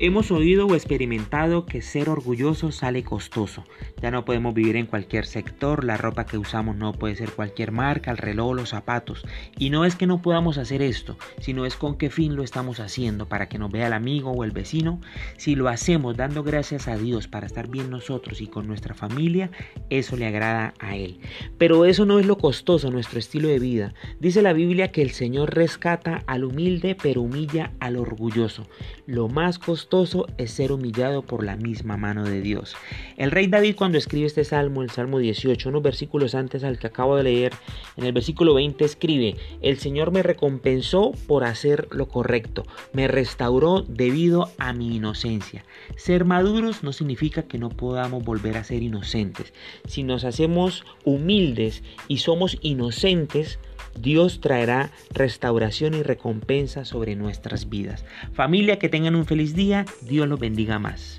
Hemos oído o experimentado que ser orgulloso sale costoso. Ya no podemos vivir en cualquier sector, la ropa que usamos no puede ser cualquier marca, el reloj, los zapatos. Y no es que no podamos hacer esto, sino es con qué fin lo estamos haciendo, para que nos vea el amigo o el vecino. Si lo hacemos dando gracias a Dios para estar bien nosotros y con nuestra familia, eso le agrada a Él. Pero eso no es lo costoso, nuestro estilo de vida. Dice la Biblia que el Señor rescata al humilde, pero humilla al orgulloso. Lo más costoso es ser humillado por la misma mano de Dios. El rey David cuando escribe este salmo, el Salmo 18, unos versículos antes al que acabo de leer, en el versículo 20 escribe, el Señor me recompensó por hacer lo correcto, me restauró debido a mi inocencia. Ser maduros no significa que no podamos volver a ser inocentes. Si nos hacemos humildes y somos inocentes, Dios traerá restauración y recompensa sobre nuestras vidas. Familia, que tengan un feliz día. Dios los bendiga más.